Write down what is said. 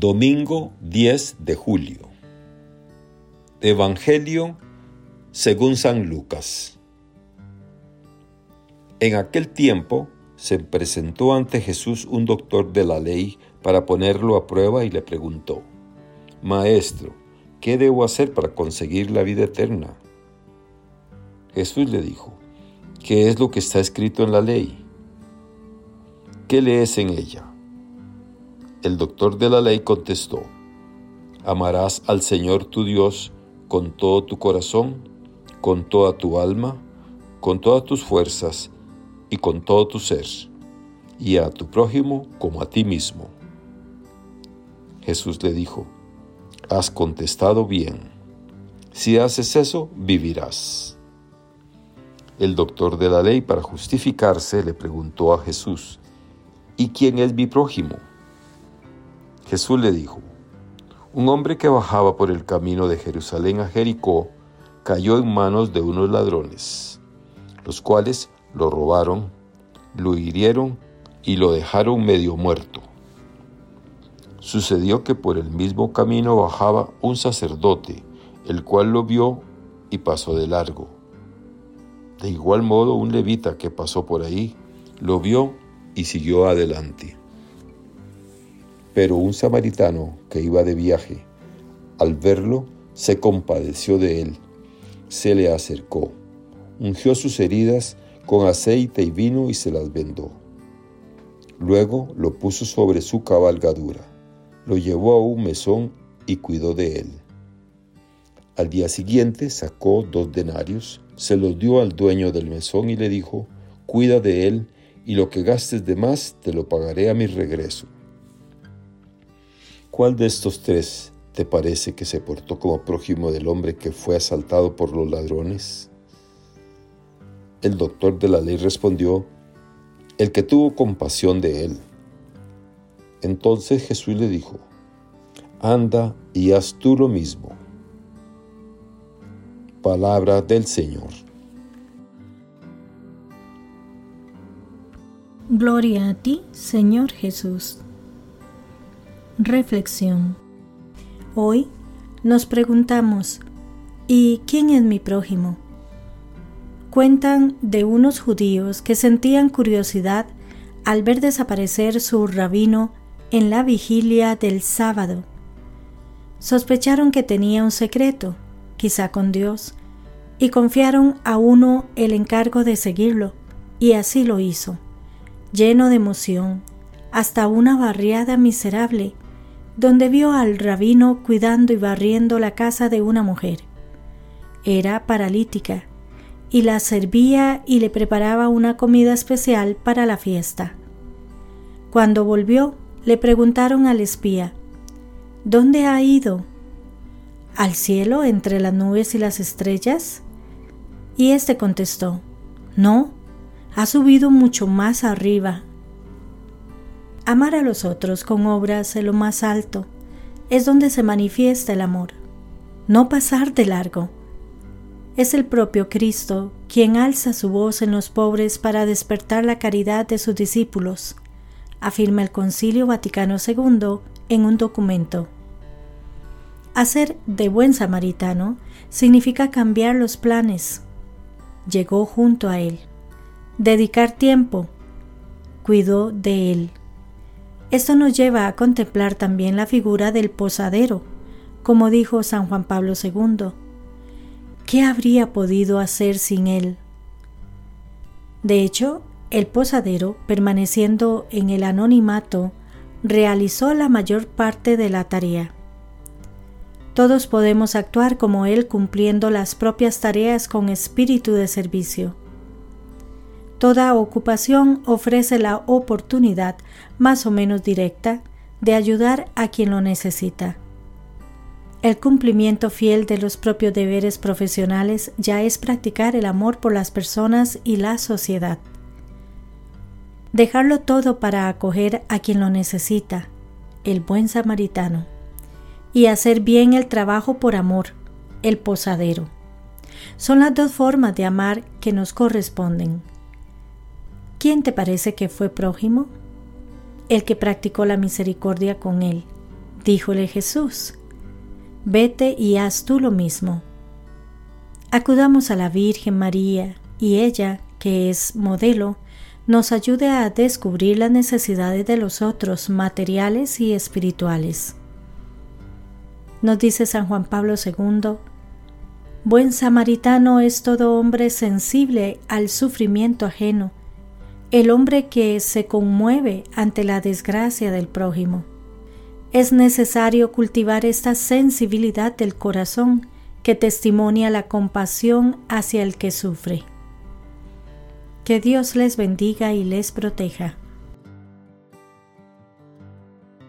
Domingo 10 de julio. Evangelio según San Lucas. En aquel tiempo se presentó ante Jesús un doctor de la ley para ponerlo a prueba y le preguntó, Maestro, ¿qué debo hacer para conseguir la vida eterna? Jesús le dijo, ¿qué es lo que está escrito en la ley? ¿Qué lees en ella? El doctor de la ley contestó, Amarás al Señor tu Dios con todo tu corazón, con toda tu alma, con todas tus fuerzas y con todo tu ser, y a tu prójimo como a ti mismo. Jesús le dijo, Has contestado bien. Si haces eso, vivirás. El doctor de la ley, para justificarse, le preguntó a Jesús, ¿y quién es mi prójimo? Jesús le dijo, un hombre que bajaba por el camino de Jerusalén a Jericó cayó en manos de unos ladrones, los cuales lo robaron, lo hirieron y lo dejaron medio muerto. Sucedió que por el mismo camino bajaba un sacerdote, el cual lo vio y pasó de largo. De igual modo un levita que pasó por ahí lo vio y siguió adelante. Pero un samaritano que iba de viaje, al verlo, se compadeció de él, se le acercó, ungió sus heridas con aceite y vino y se las vendó. Luego lo puso sobre su cabalgadura, lo llevó a un mesón y cuidó de él. Al día siguiente sacó dos denarios, se los dio al dueño del mesón y le dijo, cuida de él y lo que gastes de más te lo pagaré a mi regreso. ¿Cuál de estos tres te parece que se portó como prójimo del hombre que fue asaltado por los ladrones? El doctor de la ley respondió, el que tuvo compasión de él. Entonces Jesús le dijo, anda y haz tú lo mismo. Palabra del Señor. Gloria a ti, Señor Jesús. Reflexión. Hoy nos preguntamos, ¿y quién es mi prójimo? Cuentan de unos judíos que sentían curiosidad al ver desaparecer su rabino en la vigilia del sábado. Sospecharon que tenía un secreto, quizá con Dios, y confiaron a uno el encargo de seguirlo, y así lo hizo, lleno de emoción, hasta una barriada miserable donde vio al rabino cuidando y barriendo la casa de una mujer. Era paralítica y la servía y le preparaba una comida especial para la fiesta. Cuando volvió, le preguntaron al espía, ¿Dónde ha ido? ¿Al cielo entre las nubes y las estrellas? Y éste contestó, No, ha subido mucho más arriba, Amar a los otros con obras en lo más alto es donde se manifiesta el amor. No pasar de largo. Es el propio Cristo quien alza su voz en los pobres para despertar la caridad de sus discípulos, afirma el Concilio Vaticano II en un documento. Hacer de buen samaritano significa cambiar los planes. Llegó junto a Él. Dedicar tiempo. Cuidó de Él esto nos lleva a contemplar también la figura del posadero, como dijo San Juan Pablo II. ¿Qué habría podido hacer sin él? De hecho, el posadero, permaneciendo en el anonimato, realizó la mayor parte de la tarea. Todos podemos actuar como él cumpliendo las propias tareas con espíritu de servicio. Toda ocupación ofrece la oportunidad, más o menos directa, de ayudar a quien lo necesita. El cumplimiento fiel de los propios deberes profesionales ya es practicar el amor por las personas y la sociedad. Dejarlo todo para acoger a quien lo necesita, el buen samaritano, y hacer bien el trabajo por amor, el posadero. Son las dos formas de amar que nos corresponden. ¿Quién te parece que fue prójimo? El que practicó la misericordia con él, Díjole Jesús, vete y haz tú lo mismo. Acudamos a la Virgen María y ella, que es modelo, nos ayude a descubrir las necesidades de los otros materiales y espirituales. Nos dice San Juan Pablo II, Buen samaritano es todo hombre sensible al sufrimiento ajeno, el hombre que se conmueve ante la desgracia del prójimo. Es necesario cultivar esta sensibilidad del corazón que testimonia la compasión hacia el que sufre. Que Dios les bendiga y les proteja.